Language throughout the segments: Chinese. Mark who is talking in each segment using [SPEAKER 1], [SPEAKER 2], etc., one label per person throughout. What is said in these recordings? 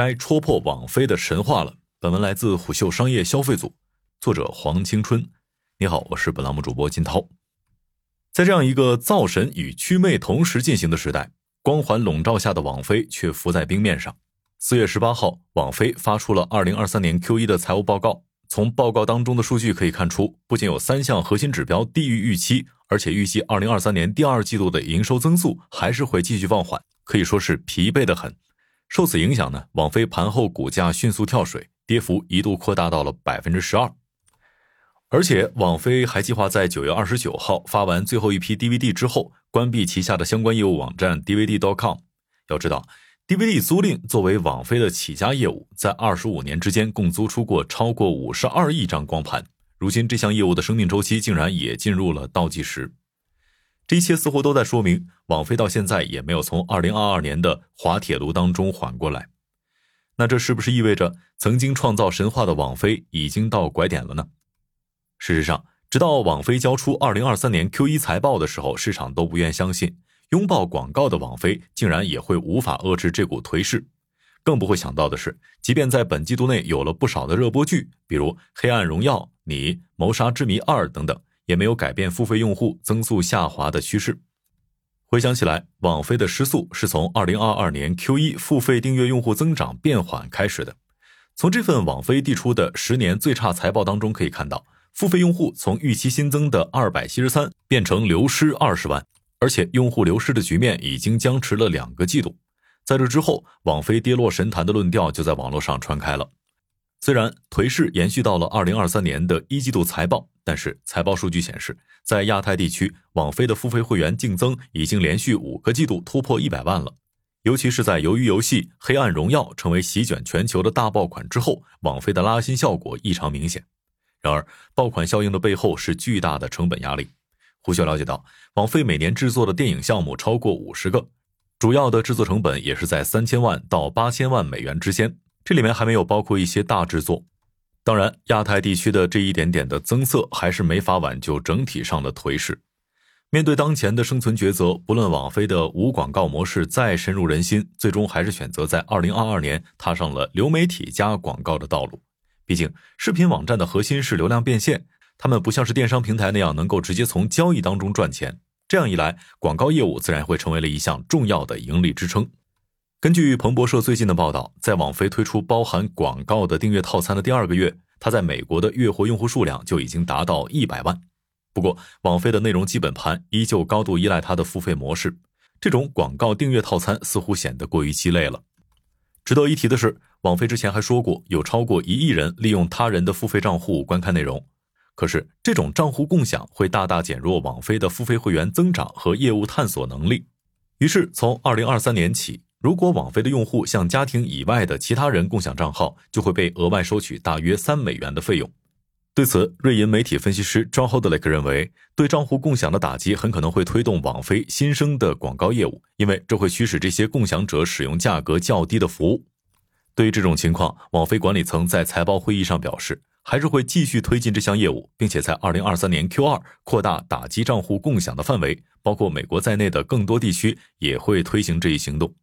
[SPEAKER 1] 该戳破网飞的神话了。本文来自虎嗅商业消费组，作者黄青春。你好，我是本栏目主播金涛。在这样一个造神与祛魅同时进行的时代，光环笼罩下的网飞却浮在冰面上。四月十八号，网飞发出了二零二三年 Q 一的财务报告。从报告当中的数据可以看出，不仅有三项核心指标低于预期，而且预计二零二三年第二季度的营收增速还是会继续放缓，可以说是疲惫的很。受此影响呢，网飞盘后股价迅速跳水，跌幅一度扩大到了百分之十二。而且，网飞还计划在九月二十九号发完最后一批 DVD 之后，关闭旗下的相关业务网站 DVD.com。要知道，DVD 租赁作为网飞的起家业务，在二十五年之间共租出过超过五十二亿张光盘。如今，这项业务的生命周期竟然也进入了倒计时。这一切似乎都在说明，网飞到现在也没有从二零二二年的滑铁卢当中缓过来。那这是不是意味着曾经创造神话的网飞已经到拐点了呢？事实上，直到网飞交出二零二三年 Q 一财报的时候，市场都不愿相信，拥抱广告的网飞竟然也会无法遏制这股颓势。更不会想到的是，即便在本季度内有了不少的热播剧，比如《黑暗荣耀》、《你》、《谋杀之谜二》等等，也没有改变付费用户增速下滑的趋势。回想起来，网飞的失速是从二零二二年 Q 一付费订阅用户增长变缓开始的。从这份网飞递出的十年最差财报当中可以看到。付费用户从预期新增的二百七十三变成流失二十万，而且用户流失的局面已经僵持了两个季度。在这之后，网飞跌落神坛的论调就在网络上传开了。虽然颓势延续到了二零二三年的一季度财报，但是财报数据显示，在亚太地区，网飞的付费会员净增已经连续五个季度突破一百万了。尤其是在《鱿鱼游戏：黑暗荣耀》成为席卷全球的大爆款之后，网飞的拉新效果异常明显。然而，爆款效应的背后是巨大的成本压力。胡秀了解到，网飞每年制作的电影项目超过五十个，主要的制作成本也是在三千万到八千万美元之间。这里面还没有包括一些大制作。当然，亚太地区的这一点点的增色还是没法挽救整体上的颓势。面对当前的生存抉择，不论网飞的无广告模式再深入人心，最终还是选择在二零二二年踏上了流媒体加广告的道路。毕竟，视频网站的核心是流量变现，他们不像是电商平台那样能够直接从交易当中赚钱。这样一来，广告业务自然会成为了一项重要的盈利支撑。根据彭博社最近的报道，在网飞推出包含广告的订阅套餐的第二个月，它在美国的月活用户数量就已经达到一百万。不过，网飞的内容基本盘依旧高度依赖它的付费模式，这种广告订阅套餐似乎显得过于鸡肋了。值得一提的是。网飞之前还说过，有超过一亿人利用他人的付费账户观看内容。可是，这种账户共享会大大减弱网飞的付费会员增长和业务探索能力。于是，从二零二三年起，如果网飞的用户向家庭以外的其他人共享账号，就会被额外收取大约三美元的费用。对此，瑞银媒体分析师 John Holdlake 认为，对账户共享的打击很可能会推动网飞新生的广告业务，因为这会驱使这些共享者使用价格较低的服务。对于这种情况，网飞管理层在财报会议上表示，还是会继续推进这项业务，并且在二零二三年 Q 二扩大打击账户共享的范围，包括美国在内的更多地区也会推行这一行动。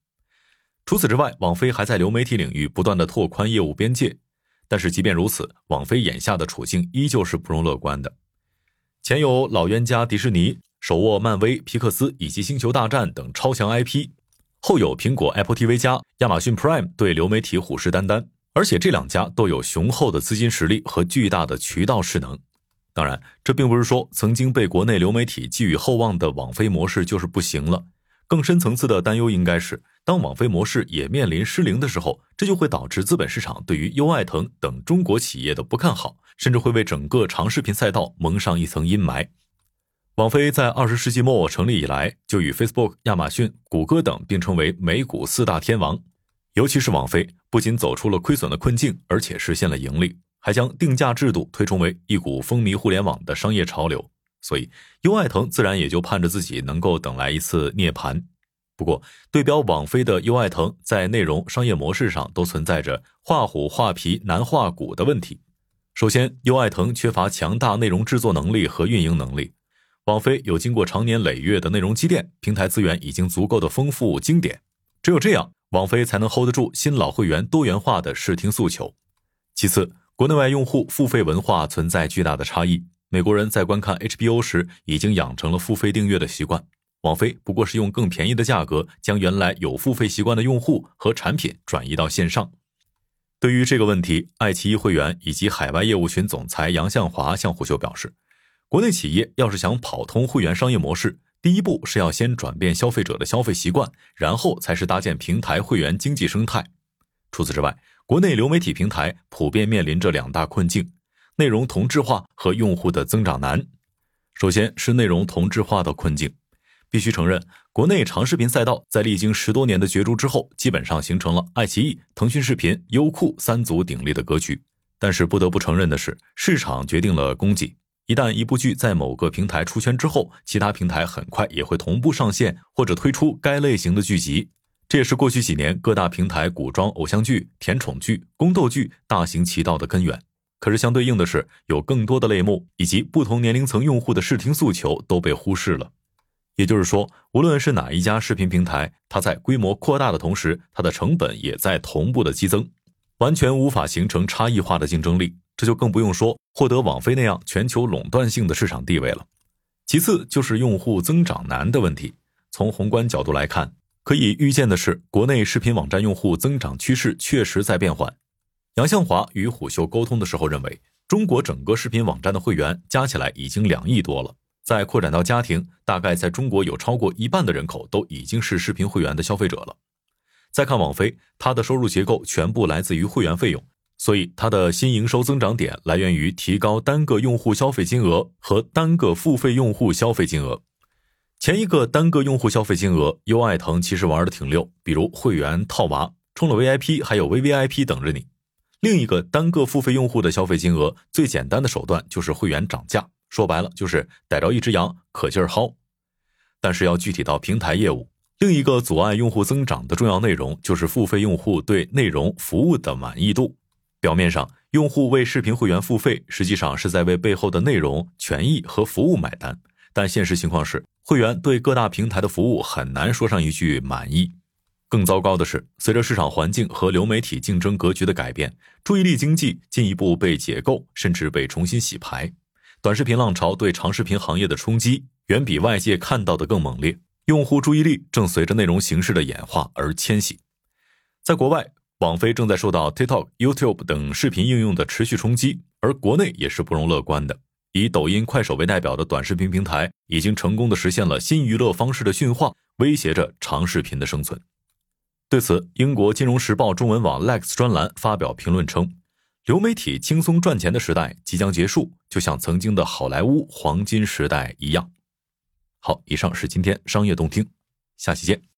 [SPEAKER 1] 除此之外，网飞还在流媒体领域不断的拓宽业务边界。但是即便如此，网飞眼下的处境依旧是不容乐观的。前有老冤家迪士尼手握漫威、皮克斯以及星球大战等超强 IP。后有苹果 Apple TV 加、亚马逊 Prime 对流媒体虎视眈眈，而且这两家都有雄厚的资金实力和巨大的渠道势能。当然，这并不是说曾经被国内流媒体寄予厚望的网飞模式就是不行了。更深层次的担忧应该是，当网飞模式也面临失灵的时候，这就会导致资本市场对于优爱腾等中国企业的不看好，甚至会为整个长视频赛道蒙上一层阴霾。网飞在二十世纪末成立以来，就与 Facebook、亚马逊、谷歌等并称为美股四大天王。尤其是网飞，不仅走出了亏损的困境，而且实现了盈利，还将定价制度推崇为一股风靡互联网的商业潮流。所以，优爱腾自然也就盼着自己能够等来一次涅槃。不过，对标网飞的优爱腾，在内容商业模式上都存在着画虎画皮难画骨的问题。首先，优爱腾缺乏强大内容制作能力和运营能力。网飞有经过长年累月的内容积淀，平台资源已经足够的丰富经典。只有这样，网飞才能 hold 得住新老会员多元化的视听诉求。其次，国内外用户付费文化存在巨大的差异。美国人在观看 HBO 时已经养成了付费订阅的习惯，网飞不过是用更便宜的价格将原来有付费习惯的用户和产品转移到线上。对于这个问题，爱奇艺会员以及海外业务群总裁杨向华向虎嗅表示，国内企业要是想跑通会员商业模式，第一步是要先转变消费者的消费习惯，然后才是搭建平台会员经济生态。除此之外，国内流媒体平台普遍面临着两大困境。内容同质化和用户的增长难，首先是内容同质化的困境。必须承认，国内长视频赛道在历经十多年的角逐之后，基本上形成了爱奇艺、腾讯视频、优酷三足鼎立的格局。但是不得不承认的是，市场决定了供给。一旦一部剧在某个平台出圈之后，其他平台很快也会同步上线或者推出该类型的剧集。这也是过去几年各大平台古装偶像剧、甜宠剧、宫斗剧大行其道的根源。可是相对应的是，有更多的类目以及不同年龄层用户的视听诉求都被忽视了。也就是说，无论是哪一家视频平台，它在规模扩大的同时，它的成本也在同步的激增，完全无法形成差异化的竞争力。这就更不用说获得网飞那样全球垄断性的市场地位了。其次就是用户增长难的问题。从宏观角度来看，可以预见的是，国内视频网站用户增长趋势确实在变缓。杨向华与虎嗅沟通的时候认为，中国整个视频网站的会员加起来已经两亿多了，再扩展到家庭，大概在中国有超过一半的人口都已经是视频会员的消费者了。再看网飞，它的收入结构全部来自于会员费用，所以它的新营收增长点来源于提高单个用户消费金额和单个付费用户消费金额。前一个单个用户消费金额，优爱腾其实玩的挺溜，比如会员套娃，充了 VIP 还有 VVIP 等着你。另一个单个付费用户的消费金额，最简单的手段就是会员涨价，说白了就是逮着一只羊可劲儿薅。但是要具体到平台业务，另一个阻碍用户增长的重要内容就是付费用户对内容服务的满意度。表面上，用户为视频会员付费，实际上是在为背后的内容、权益和服务买单。但现实情况是，会员对各大平台的服务很难说上一句满意。更糟糕的是，随着市场环境和流媒体竞争格局的改变，注意力经济进一步被解构，甚至被重新洗牌。短视频浪潮对长视频行业的冲击远比外界看到的更猛烈，用户注意力正随着内容形式的演化而迁徙。在国外，网飞正在受到 TikTok、YouTube 等视频应用的持续冲击，而国内也是不容乐观的。以抖音、快手为代表的短视频平台已经成功的实现了新娱乐方式的驯化，威胁着长视频的生存。对此，英国《金融时报》中文网 Lex 专栏发表评论称：“流媒体轻松赚钱的时代即将结束，就像曾经的好莱坞黄金时代一样。”好，以上是今天商业动听，下期见。